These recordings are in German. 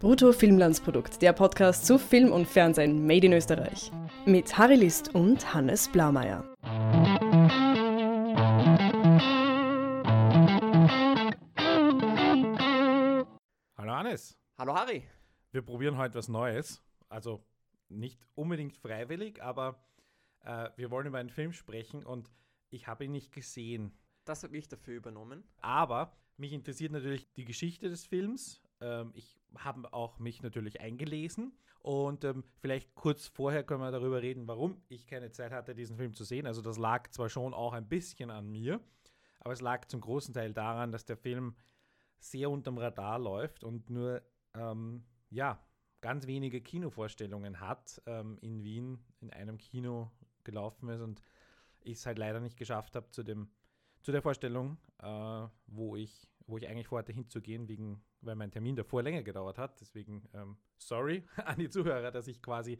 Brutto Filmlandsprodukt, der Podcast zu Film und Fernsehen made in Österreich. Mit Harry List und Hannes Blaumeier. Hallo Hannes, Hallo Harry. wir probieren heute was Neues. Also nicht unbedingt freiwillig, aber äh, wir wollen über einen Film sprechen und ich habe ihn nicht gesehen. Das habe ich dafür übernommen. Aber mich interessiert natürlich die Geschichte des Films. Ähm, ich habe auch mich natürlich eingelesen und ähm, vielleicht kurz vorher können wir darüber reden, warum ich keine Zeit hatte, diesen Film zu sehen. Also das lag zwar schon auch ein bisschen an mir, aber es lag zum großen Teil daran, dass der Film sehr unterm Radar läuft und nur ähm, ja ganz wenige Kinovorstellungen hat ähm, in Wien in einem Kino gelaufen ist und ich es halt leider nicht geschafft habe zu dem zu der Vorstellung, äh, wo ich wo ich eigentlich vorhatte hinzugehen, wegen, weil mein Termin davor länger gedauert hat. Deswegen ähm, sorry an die Zuhörer, dass ich quasi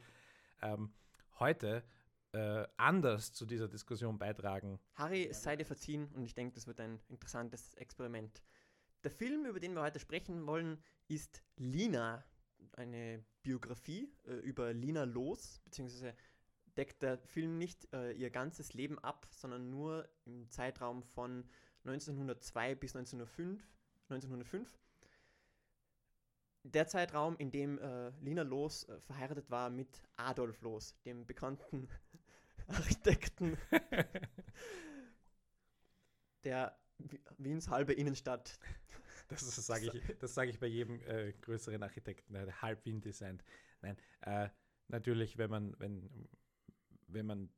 ähm, heute äh, anders zu dieser Diskussion beitragen. Harry, es sei dir verziehen und ich denke, das wird ein interessantes Experiment. Der Film, über den wir heute sprechen wollen, ist Lina, eine Biografie äh, über Lina Los, beziehungsweise deckt der Film nicht äh, ihr ganzes Leben ab, sondern nur im Zeitraum von 1902 bis 1905. 1905. Der Zeitraum, in dem äh, Lina Los äh, verheiratet war mit Adolf Los, dem bekannten Architekten der Wi- Wiens halbe Innenstadt. Das sage ich, das sag ich bei jedem äh, größeren Architekten, der halb Wien designt. Nein, äh, natürlich, wenn man, wenn, wenn man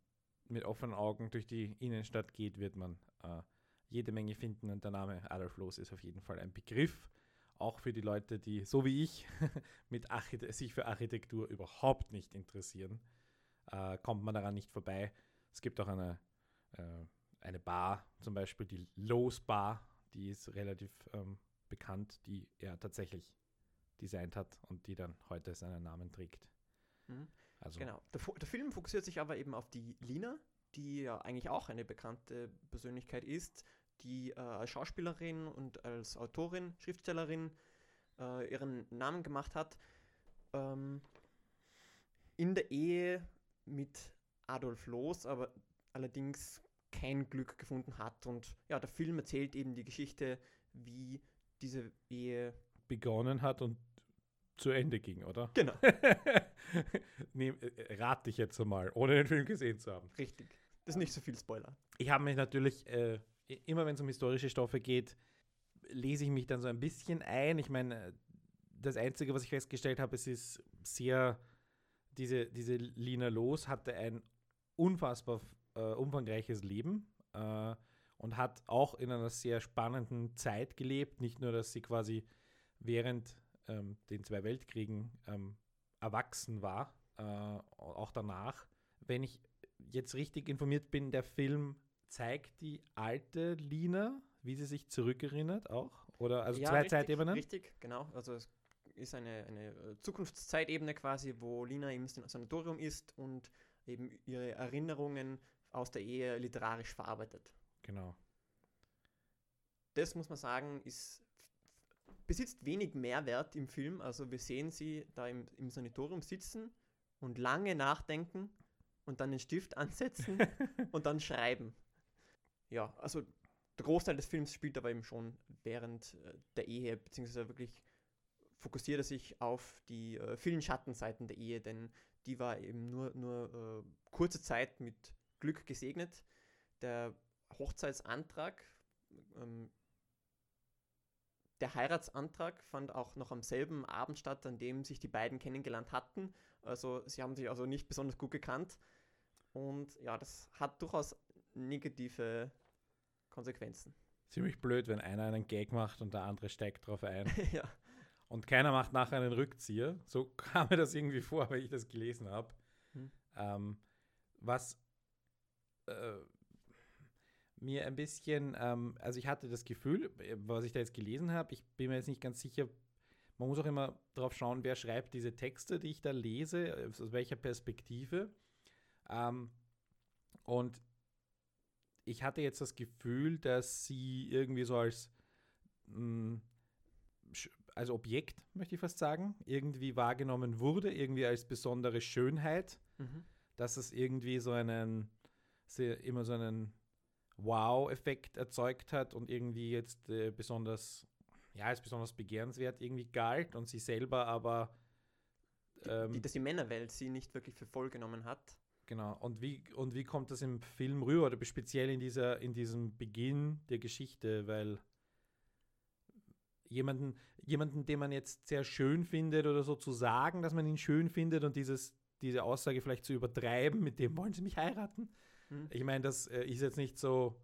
mit offenen Augen durch die Innenstadt geht, wird man äh, jede Menge finden und der Name Adolf Loos ist auf jeden Fall ein Begriff, auch für die Leute, die, so wie ich, mit Archite sich für Architektur überhaupt nicht interessieren, äh, kommt man daran nicht vorbei. Es gibt auch eine, äh, eine Bar, zum Beispiel die Loos Bar, die ist relativ ähm, bekannt, die er tatsächlich designt hat und die dann heute seinen Namen trägt. Mhm. Also Genau. Der, der Film fokussiert sich aber eben auf die Lina, die ja eigentlich auch eine bekannte Persönlichkeit ist, die äh, als Schauspielerin und als Autorin, Schriftstellerin äh, ihren Namen gemacht hat. Ähm, in der Ehe mit Adolf Loos, aber allerdings kein Glück gefunden hat. Und ja, der Film erzählt eben die Geschichte, wie diese Ehe. begonnen hat und zu Ende ging, oder? Genau, Nehm, äh, rate ich jetzt einmal, ohne den Film gesehen zu haben. richtig. Das ist nicht so viel Spoiler. Ich habe mich natürlich, äh, immer wenn es um historische Stoffe geht, lese ich mich dann so ein bisschen ein. Ich meine, das Einzige, was ich festgestellt habe, es ist sehr, diese, diese Lina Los hatte ein unfassbar äh, umfangreiches Leben äh, und hat auch in einer sehr spannenden Zeit gelebt. Nicht nur, dass sie quasi während ähm, den zwei Weltkriegen ähm, erwachsen war, äh, auch danach. Wenn ich jetzt richtig informiert bin, der Film zeigt die alte Lina, wie sie sich zurückerinnert auch? Oder also Ja, zwei richtig, Zeitebenen? Richtig, genau. Also es ist eine, eine äh, Zukunftszeitebene quasi, wo Lina im San- Sanatorium ist und eben ihre Erinnerungen aus der Ehe literarisch verarbeitet. Genau. Das muss man sagen, ist besitzt wenig Mehrwert im Film. Also wir sehen sie da im, im Sanatorium sitzen und lange nachdenken und dann den Stift ansetzen und dann schreiben. Ja, also der Großteil des Films spielt aber eben schon während äh, der Ehe, beziehungsweise wirklich fokussiert er sich auf die äh, vielen Schattenseiten der Ehe, denn die war eben nur, nur äh, kurze Zeit mit Glück gesegnet. Der Hochzeitsantrag, ähm, der Heiratsantrag fand auch noch am selben Abend statt, an dem sich die beiden kennengelernt hatten. Also sie haben sich also nicht besonders gut gekannt. Und ja, das hat durchaus negative Konsequenzen. Ziemlich blöd, wenn einer einen Gag macht und der andere steigt drauf ein. ja. Und keiner macht nachher einen Rückzieher. So kam mir das irgendwie vor, weil ich das gelesen habe. Hm. Ähm, was äh, mir ein bisschen, ähm, also ich hatte das Gefühl, äh, was ich da jetzt gelesen habe, ich bin mir jetzt nicht ganz sicher, man muss auch immer drauf schauen, wer schreibt diese Texte, die ich da lese, aus welcher Perspektive. Ähm, und ich hatte jetzt das Gefühl, dass sie irgendwie so als mh, sch- als Objekt, möchte ich fast sagen, irgendwie wahrgenommen wurde, irgendwie als besondere Schönheit, Mhm. dass es irgendwie so einen, immer so einen Wow-Effekt erzeugt hat und irgendwie jetzt äh, besonders, ja, als besonders begehrenswert irgendwie galt und sie selber aber, ähm, Die, dass die Männerwelt sie nicht wirklich für voll genommen hat. Genau, und wie, und wie kommt das im Film rüber oder speziell in dieser, in diesem Beginn der Geschichte, weil jemanden, jemanden, den man jetzt sehr schön findet oder so zu sagen, dass man ihn schön findet und dieses, diese Aussage vielleicht zu übertreiben, mit dem wollen sie mich heiraten. Mhm. Ich meine, das äh, ist jetzt nicht so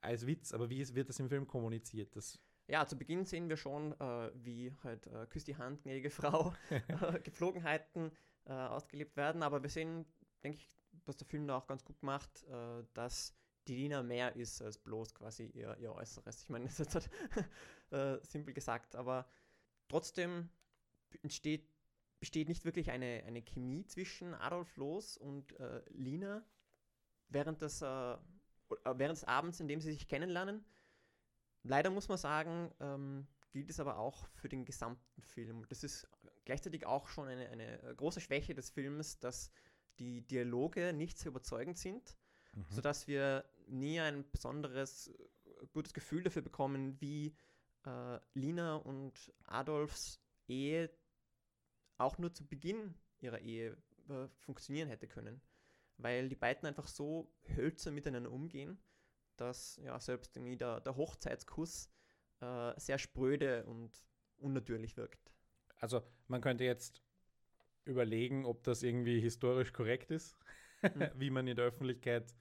als Witz, aber wie ist, wird das im Film kommuniziert? Das, Ja, zu Beginn sehen wir schon, äh, wie halt äh, Küss die Hand, gnädige Frau, äh, Gepflogenheiten äh, ausgelebt werden. Aber wir sehen, denke ich, was der Film da auch ganz gut macht, äh, dass die Lina mehr ist als bloß quasi ihr, ihr Äußeres. Ich meine, das ist halt, äh, simpel gesagt, aber trotzdem entsteht, besteht nicht wirklich eine, eine Chemie zwischen Adolf Loos und äh, Lina während des, äh, oder während des Abends, in dem sie sich kennenlernen. Leider muss man sagen, ähm, gilt es aber auch für den gesamten Film. Das ist gleichzeitig auch schon eine, eine äh, große Schwäche des Films, dass die Dialoge nicht so überzeugend sind, sodass wir nie ein besonderes äh, gutes Gefühl dafür bekommen, wie äh, Lina und Adolfs Ehe auch nur zu Beginn ihrer Ehe äh, funktionieren hätte können. Weil die beiden einfach so hölzern miteinander umgehen, dass ja selbst irgendwie der, der Hochzeitskuss äh, sehr spröde und unnatürlich wirkt. Also man könnte jetzt überlegen, ob das irgendwie historisch korrekt ist, Mhm. wie man in der Öffentlichkeit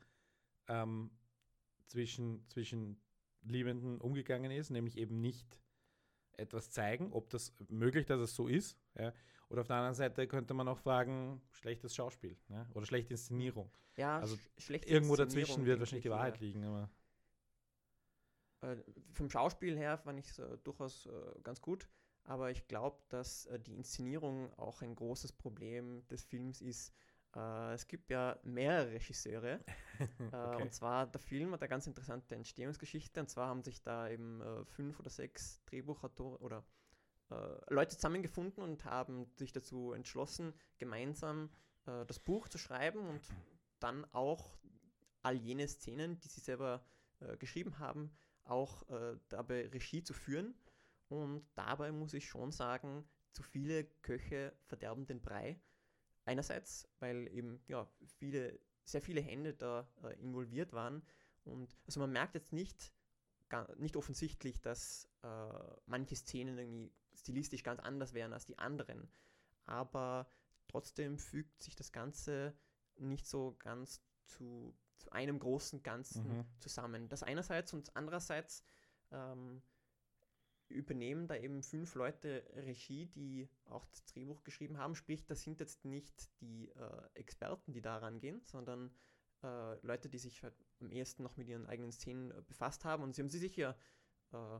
ähm, zwischen, zwischen Liebenden umgegangen ist, nämlich eben nicht etwas zeigen, ob das möglich, dass es so ist. Ja? Oder auf der anderen Seite könnte man auch fragen, schlechtes Schauspiel ja? oder schlechte Inszenierung. Ja, Also sch Irgendwo dazwischen wird wahrscheinlich die Wahrheit ja. liegen. Aber Äh, vom Schauspiel her fand ich es äh, durchaus äh, ganz gut, aber ich glaube, dass äh, die Inszenierung auch ein großes Problem des Films ist. Äh, es gibt ja mehrere Regisseure, äh, Okay. und zwar der Film hat eine ganz interessante Entstehungsgeschichte, und zwar haben sich da eben äh, fünf oder sechs Drehbuchautoren oder äh, Leute zusammengefunden und haben sich dazu entschlossen, gemeinsam das Buch zu schreiben und dann auch all jene Szenen, die sie selber äh, geschrieben haben, auch äh, dabei Regie zu führen. Und dabei muss ich schon sagen, zu viele Köche verderben den Brei. Einerseits, weil eben ja, viele, sehr viele Hände da äh, involviert waren. Und also man merkt jetzt nicht, ga, nicht offensichtlich, dass äh, manche Szenen irgendwie stilistisch ganz anders wären als die anderen. Aber trotzdem fügt sich das Ganze nicht so ganz zu, zu einem großen Ganzen Mhm. zusammen. Das einerseits und andererseits ähm, übernehmen da eben fünf Leute Regie, die auch das Drehbuch geschrieben haben. Sprich, das sind jetzt nicht die äh, Experten, die da rangehen, sondern äh, Leute, die sich halt am ehesten noch mit ihren eigenen Szenen äh, befasst haben. Und sie haben sie sicher, äh,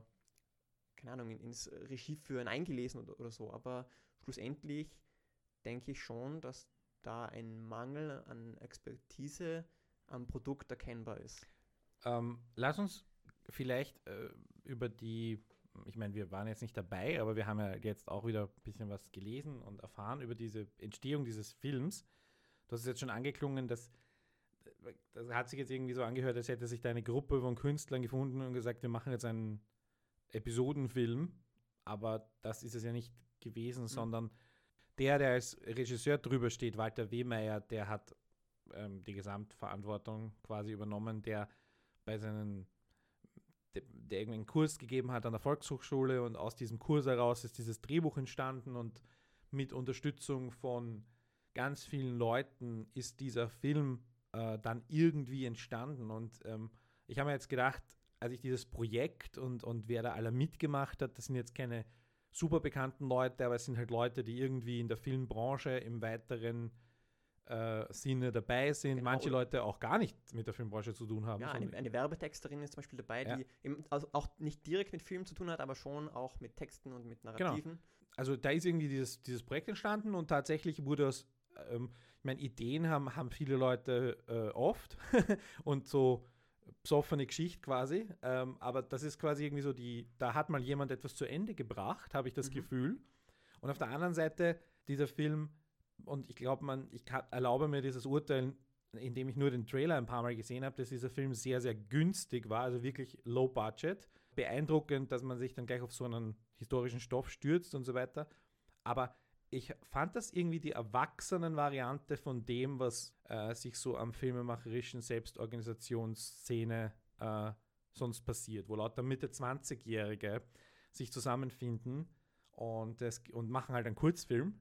keine Ahnung, in, ins Regieführen eingelesen oder, oder so. Aber schlussendlich denke ich schon, dass da ein Mangel an Expertise am Produkt erkennbar ist. Ähm, lass uns vielleicht äh, über die, ich meine, wir waren jetzt nicht dabei, aber wir haben ja jetzt auch wieder ein bisschen was gelesen und erfahren über diese Entstehung dieses Films. Du hast es jetzt schon angeklungen, dass das hat sich jetzt irgendwie so angehört, als hätte sich da eine Gruppe von Künstlern gefunden und gesagt, wir machen jetzt einen Episodenfilm, aber das ist es ja nicht gewesen, sondern der, der als Regisseur drüber steht, Walter Wehmeier, der hat ähm, die Gesamtverantwortung quasi übernommen, der bei seinen, der, der irgendwie einen Kurs gegeben hat an der Volkshochschule und aus diesem Kurs heraus ist dieses Drehbuch entstanden und mit Unterstützung von ganz vielen Leuten ist dieser Film äh, dann irgendwie entstanden. Und ähm, ich habe mir jetzt gedacht, als ich dieses Projekt und, und wer da alle mitgemacht hat, das sind jetzt keine super bekannten Leute, aber es sind halt Leute, die irgendwie in der Filmbranche im weiteren äh, Sinne dabei sind. Genau. Manche Leute auch gar nicht mit der Filmbranche zu tun haben. Ja, eine, eine Werbetexterin ist zum Beispiel dabei, Ja. die eben also auch nicht direkt mit Film zu tun hat, aber schon auch mit Texten und mit Genau. Narrativen. also da ist irgendwie dieses, dieses Projekt entstanden und tatsächlich wurde aus, ähm, ich meine, Ideen haben, haben viele Leute äh, oft und so besoffene Geschichte quasi. Ähm, aber das ist quasi irgendwie so die, da hat mal jemand etwas zu Ende gebracht, habe ich das Mhm. Gefühl. Und auf der anderen Seite, dieser Film, und ich glaube, man, ich kann, erlaube mir dieses Urteil, indem ich nur den Trailer ein paar Mal gesehen habe, dass dieser Film sehr, sehr günstig war, also wirklich low budget. Beeindruckend, dass man sich dann gleich auf so einen historischen Stoff stürzt und so weiter. Aber ich fand das irgendwie die Erwachsenen-Variante von dem, was äh, sich so am filmemacherischen Selbstorganisationsszene äh, sonst passiert, wo lauter Mitte 20-Jährige sich zusammenfinden und, das, und machen halt einen Kurzfilm.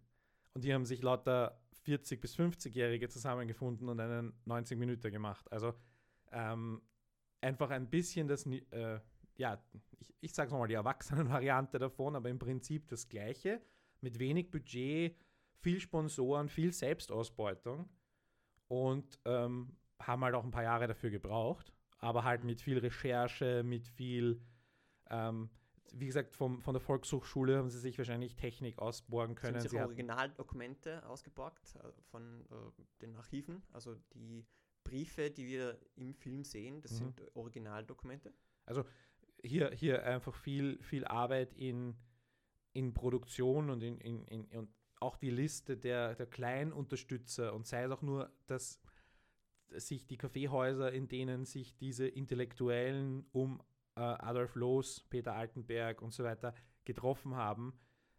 Und die haben sich lauter 40- bis 50-Jährige zusammengefunden und einen 90 Minuten gemacht. Also ähm, einfach ein bisschen das, äh, ja, ich, ich sag's mal, die Erwachsenen-Variante davon, aber im Prinzip das Gleiche, mit wenig Budget, viel Sponsoren, viel Selbstausbeutung und ähm, haben halt auch ein paar Jahre dafür gebraucht, aber halt mit viel Recherche, mit viel, ähm, wie gesagt, vom, von der Volkshochschule haben sie sich wahrscheinlich Technik ausborgen können. Sind Sie hatten- Originaldokumente ausgeborgt äh, von äh, den Archiven, also die Briefe, die wir im Film sehen, das Mhm. sind Originaldokumente. hier, hier einfach viel, viel Arbeit in, in Produktion und, in, in, in, und auch die Liste der, der kleinen Unterstützer und sei es auch nur, dass sich die Kaffeehäuser, in denen sich diese Intellektuellen um äh, Adolf Loos, Peter Altenberg und so weiter getroffen haben,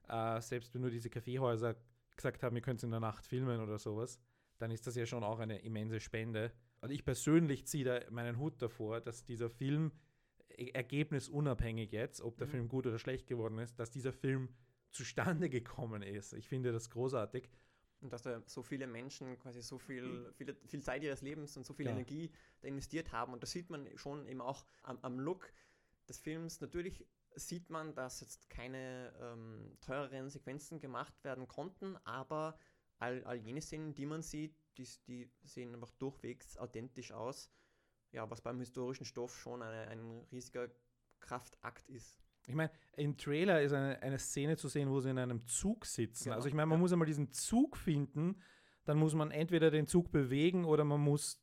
äh, selbst wenn nur diese Kaffeehäuser gesagt haben, ihr könnt es in der Nacht filmen oder sowas, dann ist das ja schon auch eine immense Spende. Und ich persönlich ziehe da meinen Hut davor, dass dieser Film e- ergebnisunabhängig jetzt, ob der Mhm. Film gut oder schlecht geworden ist, dass dieser Film zustande gekommen ist. Ich finde das großartig. Und dass da so viele Menschen quasi so viel, viele, viel Zeit ihres Lebens und so viel Ja. Energie da investiert haben. Und das sieht man schon eben auch am, am Look des Films. Natürlich sieht man, dass jetzt keine ähm, teureren Sequenzen gemacht werden konnten, aber all, all jene Szenen, die man sieht, die, die sehen einfach durchwegs authentisch aus. Ja, was beim historischen Stoff schon eine, ein riesiger Kraftakt ist. Ich meine, im Trailer ist eine, eine Szene zu sehen, wo sie in einem Zug sitzen. Genau, Also ich meine, man ja. muss einmal diesen Zug finden, dann muss man entweder den Zug bewegen oder man muss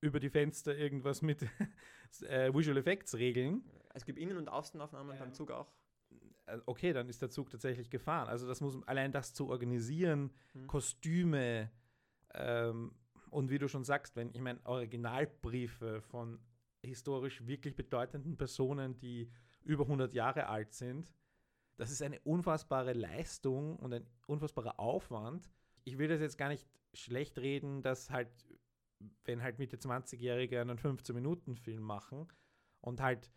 über die Fenster irgendwas mit äh, Visual Effects regeln. Es gibt Innen- und Außenaufnahmen Ähm, beim Zug auch. Äh, Okay, dann ist der Zug tatsächlich gefahren. Also das muss allein das zu organisieren, Hm. Kostüme ähm, und wie du schon sagst, wenn ich meine Originalbriefe von historisch wirklich bedeutenden Personen, die über 100 Jahre alt sind, das ist eine unfassbare Leistung und ein unfassbarer Aufwand. Ich will das jetzt gar nicht schlecht reden, dass halt, wenn halt Mitte 20-Jährige einen 15-Minuten-Film machen und halt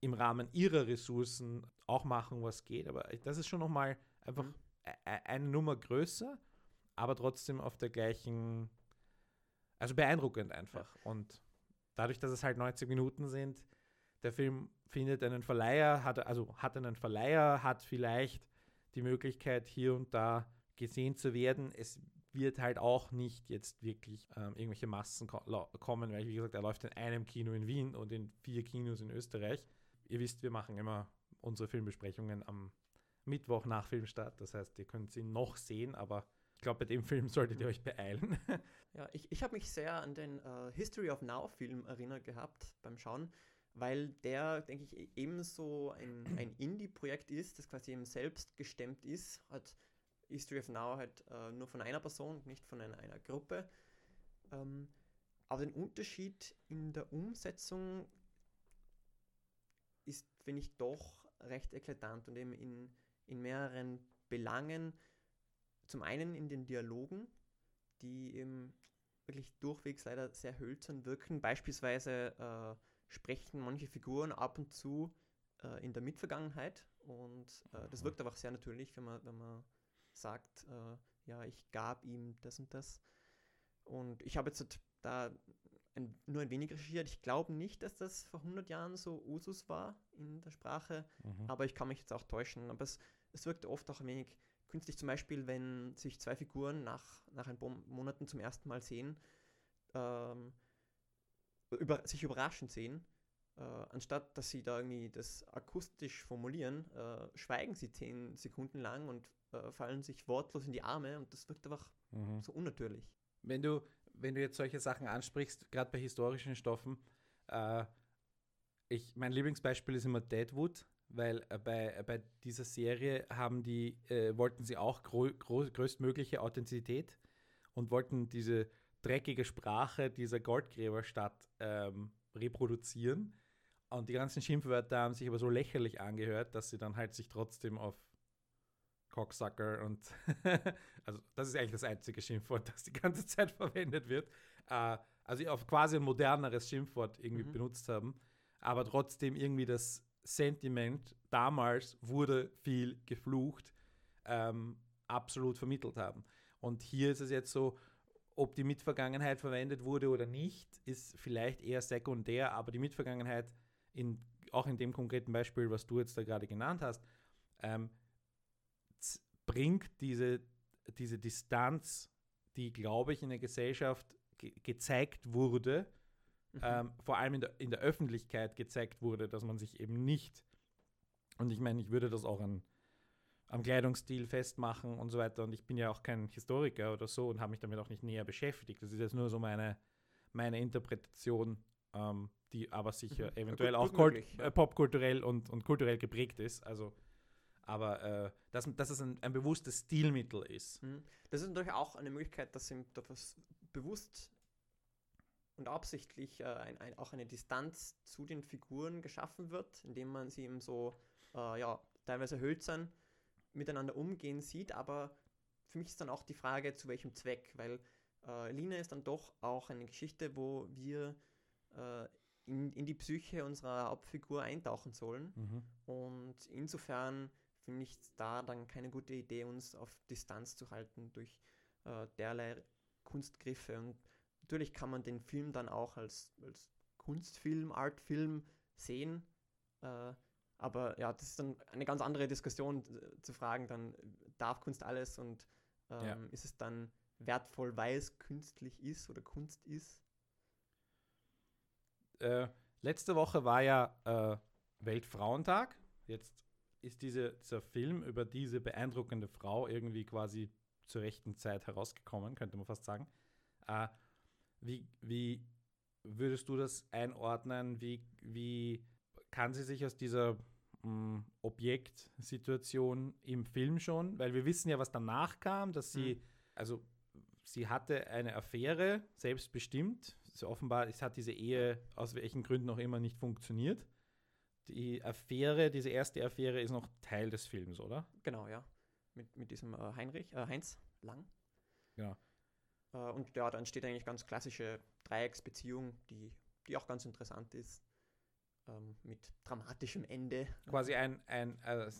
im Rahmen ihrer Ressourcen auch machen, was geht, aber das ist schon nochmal einfach Mhm. e- e- eine Nummer größer, aber trotzdem auf der gleichen, also beeindruckend einfach. Und dadurch, dass es halt 90 Minuten sind, der Film findet einen Verleiher, hat, also hat einen Verleiher, hat vielleicht die Möglichkeit, hier und da gesehen zu werden. Es wird halt auch nicht jetzt wirklich ähm, irgendwelche Massen ko kommen, weil, wie gesagt, er läuft in einem Kino in Wien und in vier Kinos in Österreich. Ihr wisst, wir machen immer unsere Filmbesprechungen am Mittwoch nach Filmstart. Das heißt, ihr könnt ihn noch sehen, aber ich glaube, bei dem Film solltet ihr euch beeilen. Ja, ich, ich habe mich sehr an den äh, History of Now-Film erinnert gehabt beim Schauen, weil der, denke ich, ebenso ein, ein Indie-Projekt ist, das quasi eben selbst gestemmt ist. Hat History of Now halt äh, nur von einer Person, nicht von einer, einer Gruppe. Ähm, aber den Unterschied in der Umsetzung ist, finde ich, doch recht eklatant und eben in, in mehreren Belangen. Zum einen in den Dialogen, die eben wirklich durchwegs leider sehr hölzern wirken. Beispielsweise äh, sprechen manche Figuren ab und zu äh, in der Mitvergangenheit und äh, das wirkt einfach sehr natürlich, wenn man, wenn man sagt, äh, ja, ich gab ihm das und das. Und ich habe jetzt halt da ein, nur ein wenig recherchiert. Ich glaube nicht, dass das vor 100 Jahren so Usus war in der Sprache, Mhm. aber ich kann mich jetzt auch täuschen. Aber es, es wirkt oft auch ein wenig künstlich, zum Beispiel, wenn sich zwei Figuren nach, nach ein paar Monaten zum ersten Mal sehen, ähm, über, sich überraschend sehen, äh, anstatt dass sie da irgendwie das akustisch formulieren, äh, schweigen sie zehn Sekunden lang und äh, fallen sich wortlos in die Arme und das wirkt einfach Mhm. so unnatürlich. Wenn du, wenn du jetzt solche Sachen ansprichst, gerade bei historischen Stoffen, äh, ich, mein Lieblingsbeispiel ist immer Deadwood, weil äh, bei, bei dieser Serie haben die, äh, wollten sie auch grö größtmögliche Authentizität und wollten diese dreckige Sprache dieser Goldgräberstadt ähm, reproduzieren. Und die ganzen Schimpfwörter haben sich aber so lächerlich angehört, dass sie dann halt sich trotzdem auf Cocksucker und also das ist eigentlich das einzige Schimpfwort, das die ganze Zeit verwendet wird. Äh, also auf quasi ein moderneres Schimpfwort irgendwie mhm. benutzt haben, aber trotzdem irgendwie das Sentiment damals wurde viel geflucht, ähm, absolut vermittelt haben. Und hier ist es jetzt so, ob die Mitvergangenheit verwendet wurde oder nicht, ist vielleicht eher sekundär, aber die Mitvergangenheit, in, auch in dem konkreten Beispiel, was du jetzt da gerade genannt hast, ähm, bringt diese, diese Distanz, die, glaube ich, in der Gesellschaft ge gezeigt wurde, mhm. ähm, vor allem in der, in der Öffentlichkeit gezeigt wurde, dass man sich eben nicht, und ich meine, ich würde das auch an, am Kleidungsstil festmachen und so weiter, und ich bin ja auch kein Historiker oder so und habe mich damit auch nicht näher beschäftigt. Das ist jetzt nur so meine, meine Interpretation, ähm, die aber sicher mhm. eventuell ja, gut, auch möglich, ja. Äh, popkulturell und, und kulturell geprägt ist. Also aber äh, dass, dass es ein, ein, bewusstes Stilmittel ist. Mhm. Das ist natürlich auch eine Möglichkeit, dass ihm etwas bewusst und absichtlich äh, ein, ein, auch eine Distanz zu den Figuren geschaffen wird, indem man sie eben so, äh, ja, teilweise hölzern miteinander umgehen sieht, aber für mich ist dann auch die Frage, zu welchem Zweck, weil äh, Lina ist dann doch auch eine Geschichte, wo wir äh, in, in die Psyche unserer Hauptfigur eintauchen sollen. Mhm. Und insofern finde ich da dann keine gute Idee, uns auf Distanz zu halten durch äh, derlei Kunstgriffe. Und natürlich kann man den Film dann auch als, als Kunstfilm, Artfilm sehen. Äh, aber ja, das ist dann eine ganz andere Diskussion äh, zu fragen, dann darf Kunst alles und ähm, ja. ist es dann wertvoll, weil es künstlich ist oder Kunst ist? Äh, letzte Woche war ja äh, Weltfrauentag. Jetzt ist diese, dieser Film über diese beeindruckende Frau irgendwie quasi zur rechten Zeit herausgekommen, könnte man fast sagen. Äh, wie, wie würdest du das einordnen? Wie, wie kann sie sich aus dieser mm, Objektsituation im Film schon, weil wir wissen ja, was danach kam, dass sie, mhm. also sie hatte eine Affäre, selbstbestimmt. Also offenbar, es hat diese Ehe aus welchen Gründen auch immer nicht funktioniert die Affäre, diese erste Affäre ist noch Teil des Films, oder? Genau, ja. Mit, mit diesem äh, Heinrich, äh, Heinz Lang. Genau. Äh, und ja, da entsteht eigentlich ganz klassische Dreiecksbeziehung, die, die auch ganz interessant ist. Ähm, mit dramatischem Ende. Quasi ein, ein äh,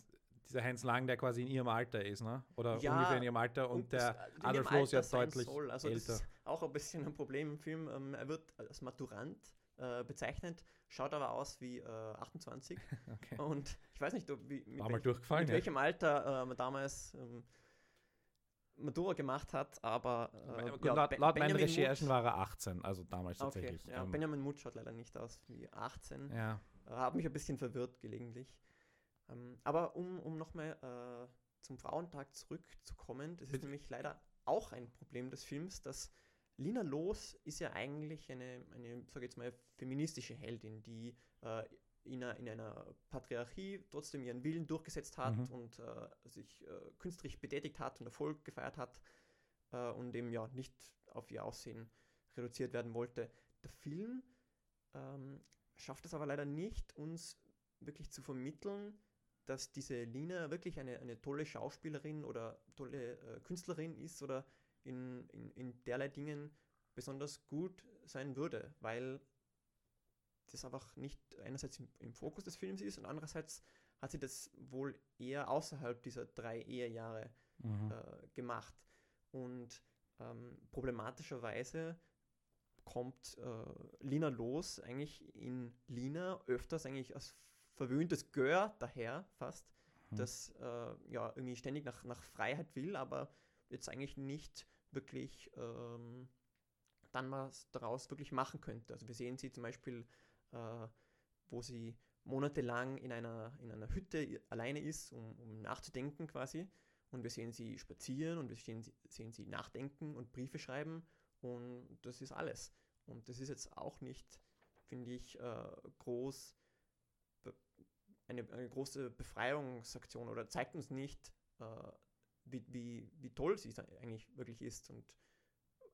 dieser Heinz Lang, der quasi in ihrem Alter ist, ne? Oder ja, ungefähr in ihrem Alter und, und der Adolf Loos ja deutlich soll. Also älter. Das ist auch ein bisschen ein Problem im Film. Ähm, er wird als Maturant äh, bezeichnet, schaut aber aus wie äh, 28. Okay. Und ich weiß nicht, wie, mit, welch, mit welchem Alter äh, man damals ähm, Matura gemacht hat, aber äh, ja, laut, laut meinen Recherchen Mutsch, war er 18, also damals okay, tatsächlich. Ja, ähm, Benjamin Mutsch schaut leider nicht aus wie 18. Ja. Äh, Habe mich ein bisschen verwirrt gelegentlich. Ähm, aber um, um nochmal äh, zum Frauentag zurückzukommen, das ist Bitte? nämlich leider auch ein Problem des Films, dass Lina Los ist ja eigentlich eine, eine sage jetzt mal, feministische Heldin, die äh, in, einer, in, einer, Patriarchie trotzdem ihren Willen durchgesetzt hat mhm. und äh, sich äh, künstlerisch betätigt hat und Erfolg gefeiert hat äh, und eben ja nicht auf ihr Aussehen reduziert werden wollte. Der Film ähm, schafft es aber leider nicht, uns wirklich zu vermitteln, dass diese Lina wirklich eine, eine tolle Schauspielerin oder tolle äh, Künstlerin ist oder in, in, in derlei Dingen besonders gut sein würde, weil das einfach nicht einerseits im, im, Fokus des Films ist und andererseits hat sie das wohl eher außerhalb dieser drei Ehejahre mhm. äh, gemacht. Und ähm, problematischerweise kommt äh, Lina Los eigentlich in Lina öfters eigentlich als verwöhntes Gör daher fast, mhm. das äh, ja irgendwie ständig nach, nach Freiheit will, aber jetzt eigentlich nicht wirklich ähm, dann was daraus wirklich machen könnte. Also wir sehen sie zum Beispiel, äh, wo sie monatelang in einer, in einer Hütte alleine ist, um, um nachzudenken quasi. Und wir sehen sie spazieren und wir sehen, sehen sie nachdenken und Briefe schreiben und das ist alles. Und das ist jetzt auch nicht, finde ich, äh, groß eine, eine, große Befreiungsaktion oder zeigt uns nicht, äh, wie, wie, wie toll sie eigentlich wirklich ist und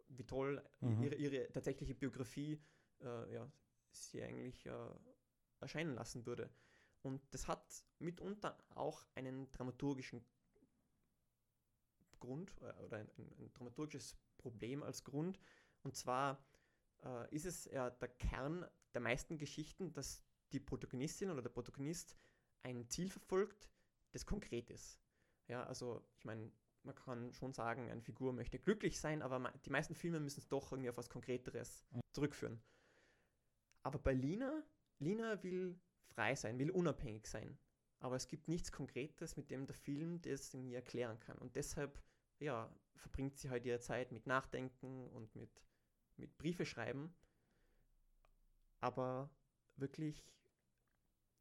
wie toll mhm. ihre, ihre tatsächliche Biografie äh, ja, sie eigentlich äh, erscheinen lassen würde. Und das hat mitunter auch einen dramaturgischen Grund äh, oder ein, ein, ein dramaturgisches Problem als Grund. Und zwar äh, ist es ja der Kern der meisten Geschichten, dass die Protagonistin oder der Protagonist ein Ziel verfolgt, das konkret ist. Ja, also ich meine, man kann schon sagen, eine Figur möchte glücklich sein, aber die meisten Filme müssen es doch irgendwie auf was Konkreteres zurückführen. Aber bei Lina, Lina will frei sein, will unabhängig sein. Aber es gibt nichts Konkretes, mit dem der Film das irgendwie erklären kann. Und deshalb, ja, verbringt sie halt ihre Zeit mit Nachdenken und mit, mit Briefe schreiben. Aber wirklich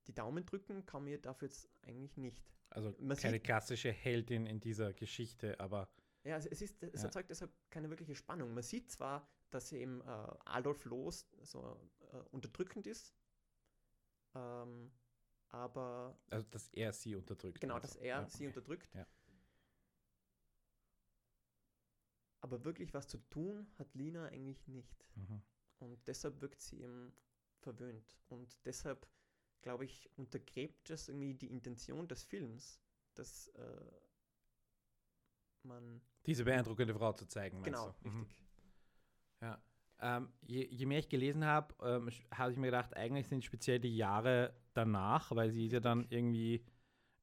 die Daumen drücken kann mir dafür jetzt eigentlich nicht. Also Man keine sieht, klassische Heldin in dieser Geschichte, aber. Ja, es, ist, es ja. erzeugt deshalb keine wirkliche Spannung. Man sieht zwar, dass eben äh, Adolf Loos so äh, unterdrückend ist, ähm, aber. Also, dass er sie unterdrückt. Genau, also. dass er ja, sie unterdrückt. Ja. Aber wirklich was zu tun hat Lina eigentlich nicht. Mhm. Und deshalb wirkt sie eben verwöhnt. Und deshalb, glaube ich, untergräbt das irgendwie die Intention des Films, dass äh, man. Diese beeindruckende Frau zu zeigen. Genau, du? Mhm. richtig. Ja. Ähm, je, je, mehr ich gelesen habe, ähm, habe ich mir gedacht, eigentlich sind speziell die Jahre danach, weil sie ist ja dann irgendwie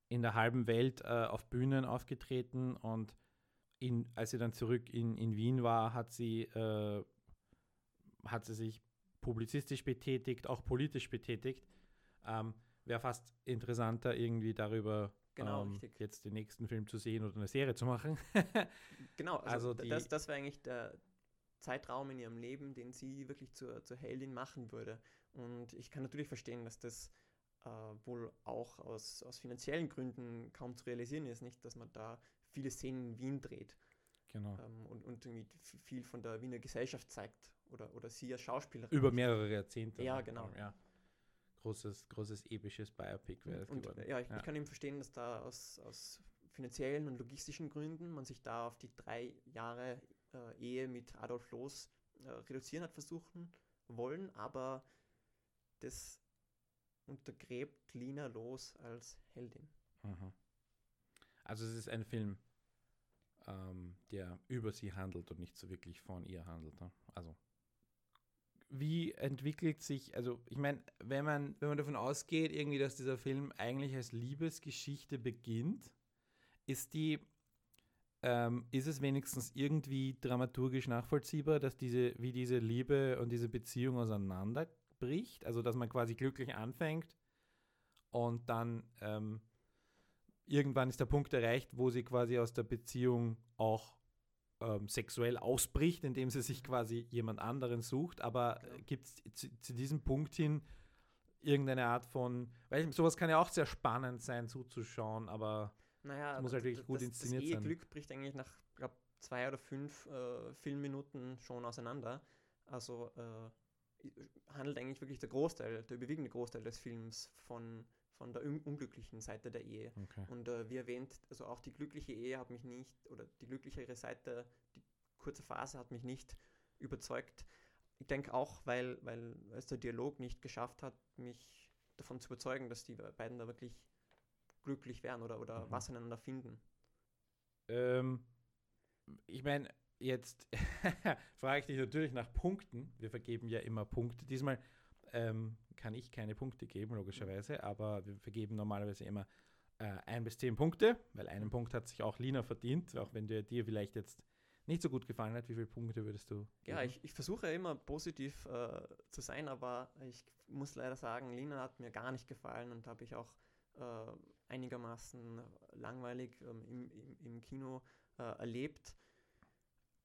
in der halben Welt äh, auf Bühnen aufgetreten und in, als sie dann zurück in, in Wien war, hat sie, äh, hat sie sich publizistisch betätigt, auch politisch betätigt. Ähm, Wäre fast interessanter, irgendwie darüber genau, ähm, jetzt den nächsten Film zu sehen oder eine Serie zu machen. genau, also, also das, das wäre eigentlich der, Zeitraum in ihrem Leben, den sie wirklich zur, zur Heldin machen würde. Und ich kann natürlich verstehen, dass das äh, wohl auch aus, aus finanziellen Gründen kaum zu realisieren ist, nicht, dass man da viele Szenen in Wien dreht. Genau. Ähm, und, und irgendwie viel von der Wiener Gesellschaft zeigt oder, oder sie als Schauspielerin. Über mehrere Jahrzehnte. Ja, genau. Ja. Großes, großes episches Biopic wäre es geworden. Ja, ich, ja. ich, kann eben verstehen, dass da aus, aus finanziellen und logistischen Gründen man sich da auf die drei Jahre äh, Ehe mit Adolf Loos äh, reduzieren hat versuchen wollen, aber das untergräbt Lina Loos als Heldin. Mhm. Also es ist ein Film, ähm, der über sie handelt und nicht so wirklich von ihr handelt. Ne? Also wie entwickelt sich, also ich meine, wenn man, wenn man davon ausgeht, irgendwie, dass dieser Film eigentlich als Liebesgeschichte beginnt, ist die ähm, ist es wenigstens irgendwie dramaturgisch nachvollziehbar, dass diese, wie diese Liebe und diese Beziehung auseinanderbricht? Also, dass man quasi glücklich anfängt und dann ähm, irgendwann ist der Punkt erreicht, wo sie quasi aus der Beziehung auch ähm, sexuell ausbricht, indem sie sich quasi jemand anderen sucht. Aber genau. gibt es zu, zu, diesem Punkt hin irgendeine Art von, weil sowas kann ja auch sehr spannend sein zuzuschauen, aber naja, das muss halt wirklich gut das, inszeniert das sein. Glück bricht eigentlich nach, glaube zwei oder fünf äh, Filmminuten schon auseinander. Also äh, handelt eigentlich wirklich der Großteil, der überwiegende Großteil des Films von, von der un unglücklichen Seite der Ehe. Okay. Und äh, wie erwähnt, also auch die glückliche Ehe hat mich nicht, oder die glücklichere Seite, die kurze Phase hat mich nicht überzeugt. Ich denke auch, weil, weil es der Dialog nicht geschafft hat, mich davon zu überzeugen, dass die beiden da wirklich glücklich werden oder, oder mhm. was einander finden? Ähm, ich meine, jetzt frage ich dich natürlich nach Punkten. Wir vergeben ja immer Punkte. Diesmal ähm, kann ich keine Punkte geben, logischerweise, aber wir vergeben normalerweise immer äh, ein bis zehn Punkte, weil einen Punkt hat sich auch Lina verdient, auch wenn der dir vielleicht jetzt nicht so gut gefallen hat. Wie viele Punkte würdest du geben? Ja, ich, ich versuche immer positiv äh, zu sein, aber ich muss leider sagen, Lina hat mir gar nicht gefallen und habe ich auch äh, einigermaßen langweilig ähm, im, im, im, Kino äh, erlebt.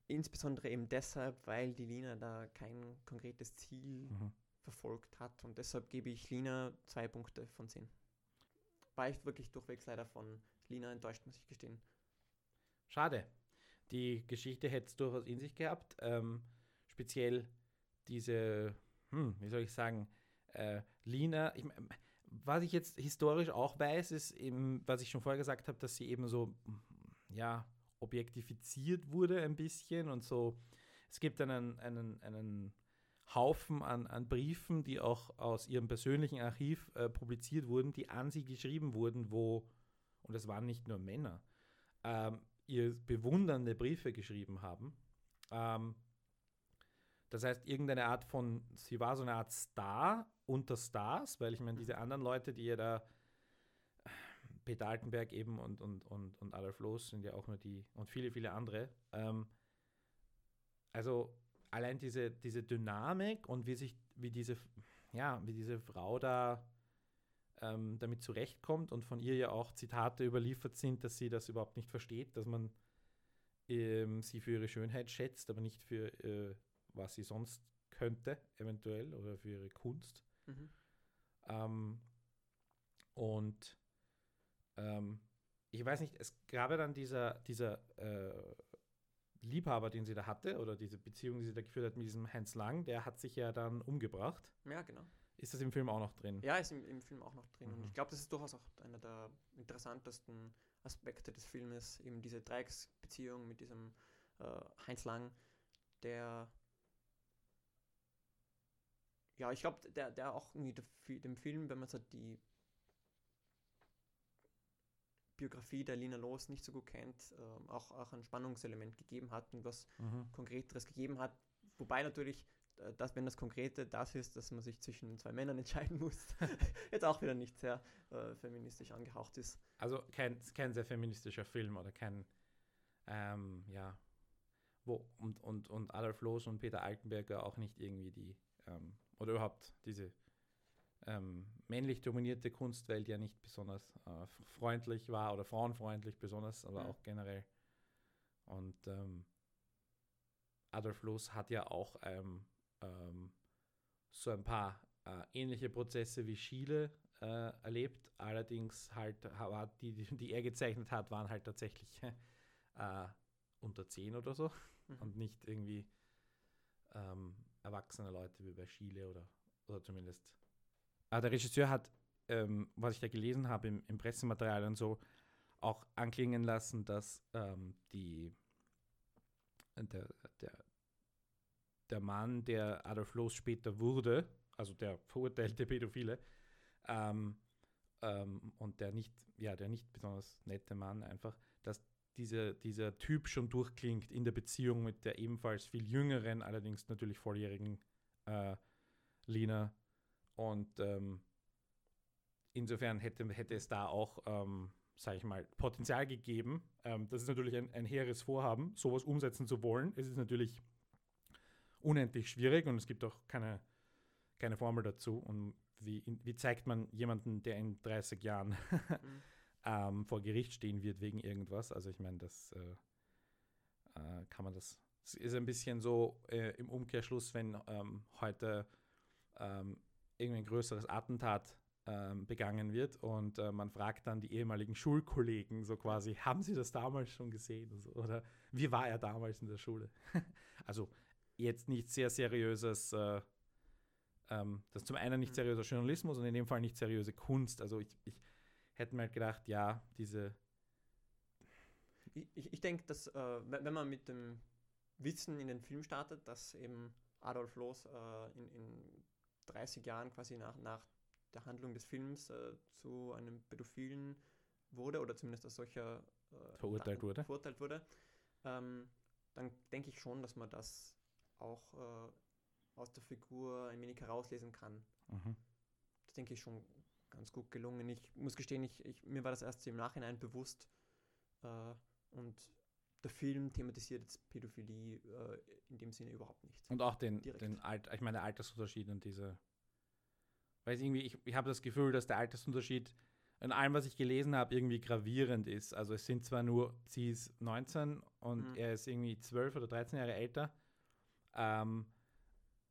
Insbesondere eben deshalb, weil die Lina da kein konkretes Ziel mhm. verfolgt hat. Und deshalb gebe ich Lina zwei Punkte von zehn. War ich wirklich durchwegs leider von Lina enttäuscht, muss ich gestehen. Schade. Die Geschichte hätte es durchaus in sich gehabt. Ähm, speziell diese, hm, wie soll ich sagen, äh, Lina, ich, was ich jetzt historisch auch weiß, ist eben, was ich schon vorher gesagt habe, dass sie eben so, ja, objektifiziert wurde ein bisschen und so. Es gibt einen, einen, einen Haufen an, an Briefen, die auch aus ihrem persönlichen Archiv äh, publiziert wurden, die an sie geschrieben wurden, wo, und es waren nicht nur Männer, ähm, ihr bewundernde Briefe geschrieben haben. Ähm, das heißt, irgendeine Art von, sie war so eine Art Star unter Stars, weil ich meine, diese anderen Leute, die ja da, Peter Altenberg eben und, und, und, und Adolf Loos sind ja auch nur die, und viele, viele andere. Ähm, also allein diese, diese Dynamik und wie sich, wie diese, ja, wie diese Frau da ähm, damit zurechtkommt und von ihr ja auch Zitate überliefert sind, dass sie das überhaupt nicht versteht, dass man ähm, sie für ihre Schönheit schätzt, aber nicht für äh, was sie sonst könnte, eventuell, oder für ihre Kunst. Mhm. Ähm, und ähm, ich weiß nicht, es gab ja dann dieser, dieser äh, Liebhaber, den sie da hatte, oder diese Beziehung, die sie da geführt hat mit diesem Hans Lang, der hat sich ja dann umgebracht. Ja, genau. Ist das im Film auch noch drin? Ja, ist im, im Film auch noch drin. Mhm. Und ich glaube, das ist durchaus auch einer der interessantesten Aspekte des Filmes, eben diese Dreiecksbeziehung mit diesem äh, Heinz Lang, der ja, ich glaube, der, der auch irgendwie dem Film, wenn man so die Biografie der Lina Los nicht so gut kennt, äh, auch, auch ein Spannungselement gegeben hat und was mhm. Konkreteres gegeben hat. Wobei natürlich, äh, dass, wenn das Konkrete das ist, dass man sich zwischen zwei Männern entscheiden muss, jetzt auch wieder nicht sehr äh, feministisch angehaucht ist. Also kein, kein sehr feministischer Film oder kein, ähm, ja, wo und, und, und Adolf Loos und Peter Altenberger auch nicht irgendwie die, ähm, oder überhaupt diese ähm, männlich dominierte Kunstwelt ja nicht besonders äh, freundlich war oder frauenfreundlich besonders, aber mhm. auch generell. Und ähm, Adolf Loos hat ja auch ähm, ähm, so ein paar äh, ähnliche Prozesse wie Schiele äh, erlebt. Allerdings halt, die, die, die, er gezeichnet hat, waren halt tatsächlich äh, unter 10 oder so mhm. und nicht irgendwie ähm, erwachsene Leute wie bei Schiele oder, oder zumindest aber der Regisseur hat, ähm, was ich da gelesen habe im, im, Pressematerial und so, auch anklingen lassen, dass ähm, die, der, der, der Mann, der Adolf Loos später wurde, also der verurteilte Pädophile, ähm, ähm, und der nicht, ja, der nicht besonders nette Mann einfach, dieser, dieser Typ schon durchklingt in der Beziehung mit der ebenfalls viel jüngeren, allerdings natürlich volljährigen äh, Lina und ähm, insofern hätte, hätte es da auch, ähm, sage ich mal, Potenzial gegeben. Ähm, das ist natürlich ein, ein hehres Vorhaben, sowas umsetzen zu wollen. Es ist natürlich unendlich schwierig und es gibt auch keine, keine Formel dazu. Und wie, wie zeigt man jemanden, der in 30 Jahren mhm. ähm, vor Gericht stehen wird wegen irgendwas? Also ich meine, das äh, äh, kann man das. Es ist ein bisschen so äh, im Umkehrschluss, wenn ähm, heute ähm, irgendwie ein größeres Attentat ähm, begangen wird und äh, man fragt dann die ehemaligen Schulkollegen so quasi, haben sie das damals schon gesehen oder wie war er damals in der Schule? also jetzt nicht sehr seriöses, äh, ähm, das ist zum einen nicht mhm. seriöser Journalismus und in dem Fall nicht seriöse Kunst. Also ich, ich hätte mir halt gedacht, ja, diese ich, ich, ich denke, dass äh, wenn man mit dem Wissen in den Film startet, dass eben Adolf Loos äh, in, in 30 Jahren quasi nach, nach der Handlung des Films äh, zu einem Pädophilen wurde oder zumindest als solcher äh, verurteilt wurde, verurteilt wurde ähm, dann denke ich schon, dass man das auch äh, aus der Figur ein wenig herauslesen kann. Mhm. Das denke ich schon ganz gut gelungen. Ich muss gestehen, ich, ich, mir war das erst im Nachhinein bewusst äh, und der Film thematisiert jetzt Pädophilie äh, in dem Sinne überhaupt nicht. Und auch den, den Alt, ich meine, Altersunterschied und diese. Weil irgendwie, ich, ich habe das Gefühl, dass der Altersunterschied in allem, was ich gelesen habe, irgendwie gravierend ist. Also es sind zwar nur, sie ist 19 und mhm. er ist irgendwie 12 oder 13 Jahre älter. Ähm,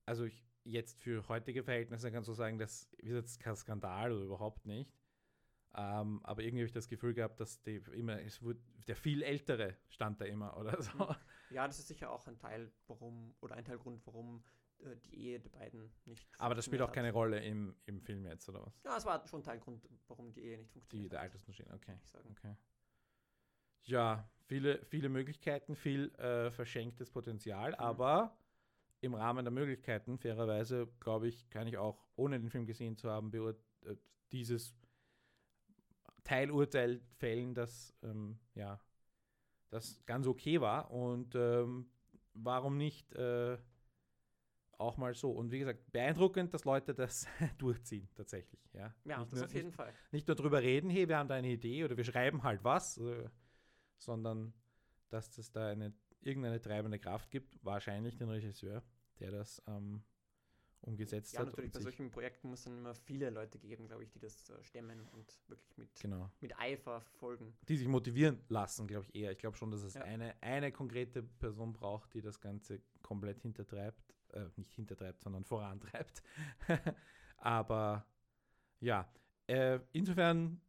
also ich, jetzt für heutige Verhältnisse kannst du sagen, das ist jetzt kein Skandal oder überhaupt nicht. Ähm, aber irgendwie habe ich das Gefühl gehabt, dass die immer, es wurde, der viel ältere stand da immer oder so. Ja, das ist sicher auch ein Teil, warum, oder ein Teilgrund, warum äh, die Ehe der beiden nicht Aber das spielt auch funktioniert keine hat. Rolle im, im Film jetzt, oder was? Ja, es war schon Teilgrund, warum die Ehe nicht Die, funktioniert der hat, Altersunterschied, okay. ich sagen. okay. Ja, viele, viele Möglichkeiten, viel äh, verschenktes Potenzial, aber im Rahmen der Möglichkeiten, fairerweise, glaube ich, kann ich auch, ohne den Film gesehen zu haben, dieses Teilurteil fällen, dass ähm, ja, das ganz okay war und ähm, warum nicht äh, auch mal so. Und wie gesagt, beeindruckend, dass Leute das durchziehen, tatsächlich. Ja, Ja, nicht, das nur, auf jeden nicht, Fall. nicht nur drüber reden, hey, wir haben da eine Idee oder wir schreiben halt was, äh, sondern dass es da eine, irgendeine treibende Kraft gibt, wahrscheinlich den Regisseur, der das ähm, umgesetzt Ja, hat. natürlich, und bei solchen Projekten muss dann immer viele Leute geben, glaube ich, die das äh, stemmen und wirklich mit, Genau. mit Eifer verfolgen. Die sich motivieren lassen, glaube ich eher. Ich glaube schon, dass es Ja. eine, eine konkrete Person braucht, die das Ganze komplett hintertreibt. Äh, nicht hintertreibt, sondern vorantreibt. Aber ja, äh, insofern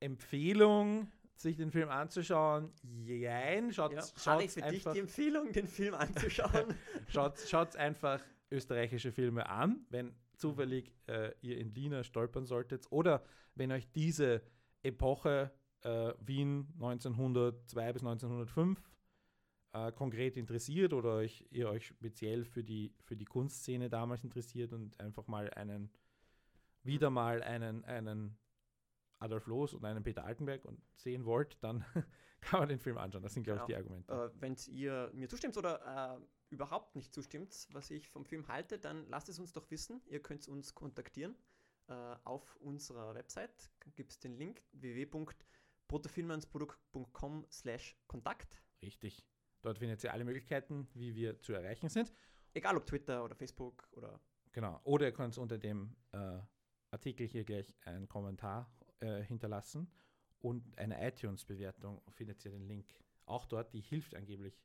Empfehlung, sich den Film anzuschauen. Jein, schaut Ja, schaut's für dich einfach, die Empfehlung, den Film anzuschauen. schaut, schaut einfach österreichische Filme an, wenn zufällig äh, ihr in Lina stolpern solltet oder wenn euch diese Epoche äh, Wien 1902 bis 1905 äh, konkret interessiert oder euch, ihr euch speziell für die, für die Kunstszene damals interessiert und einfach mal einen, wieder mal einen, einen Adolf Loos und einen Peter Altenberg und sehen wollt, dann kann man den Film anschauen. Das sind, glaube ich, die Genau. Argumente. äh, Wenn ihr mir zustimmt oder äh, überhaupt nicht zustimmt, was ich vom Film halte, dann lasst es uns doch wissen. Ihr könnt uns kontaktieren. Äh, auf unserer Website gibt es den Link www.protofilmansprodukt.com slash Kontakt. Richtig. Dort findet ihr alle Möglichkeiten, wie wir zu erreichen sind. Egal ob Twitter oder Facebook oder Genau. Oder ihr könnt unter dem äh, Artikel hier gleich einen Kommentar äh, hinterlassen und eine iTunes-Bewertung findet ihr den Link auch dort. Die hilft angeblich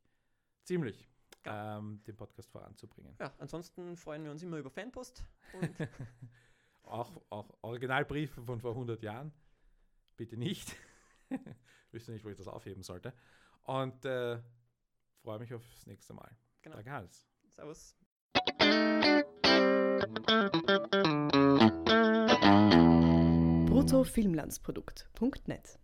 ziemlich, ähm, den Podcast voranzubringen. ja, ansonsten freuen wir uns immer über Fanpost und auch, auch Originalbriefe von vor 100 Jahren. Bitte nicht. ich wüsste nicht, wo ich das aufheben sollte. Und äh, freue mich aufs nächste Mal. genau. Danke, Hans. Servus. bruttofilmlandsprodukt.net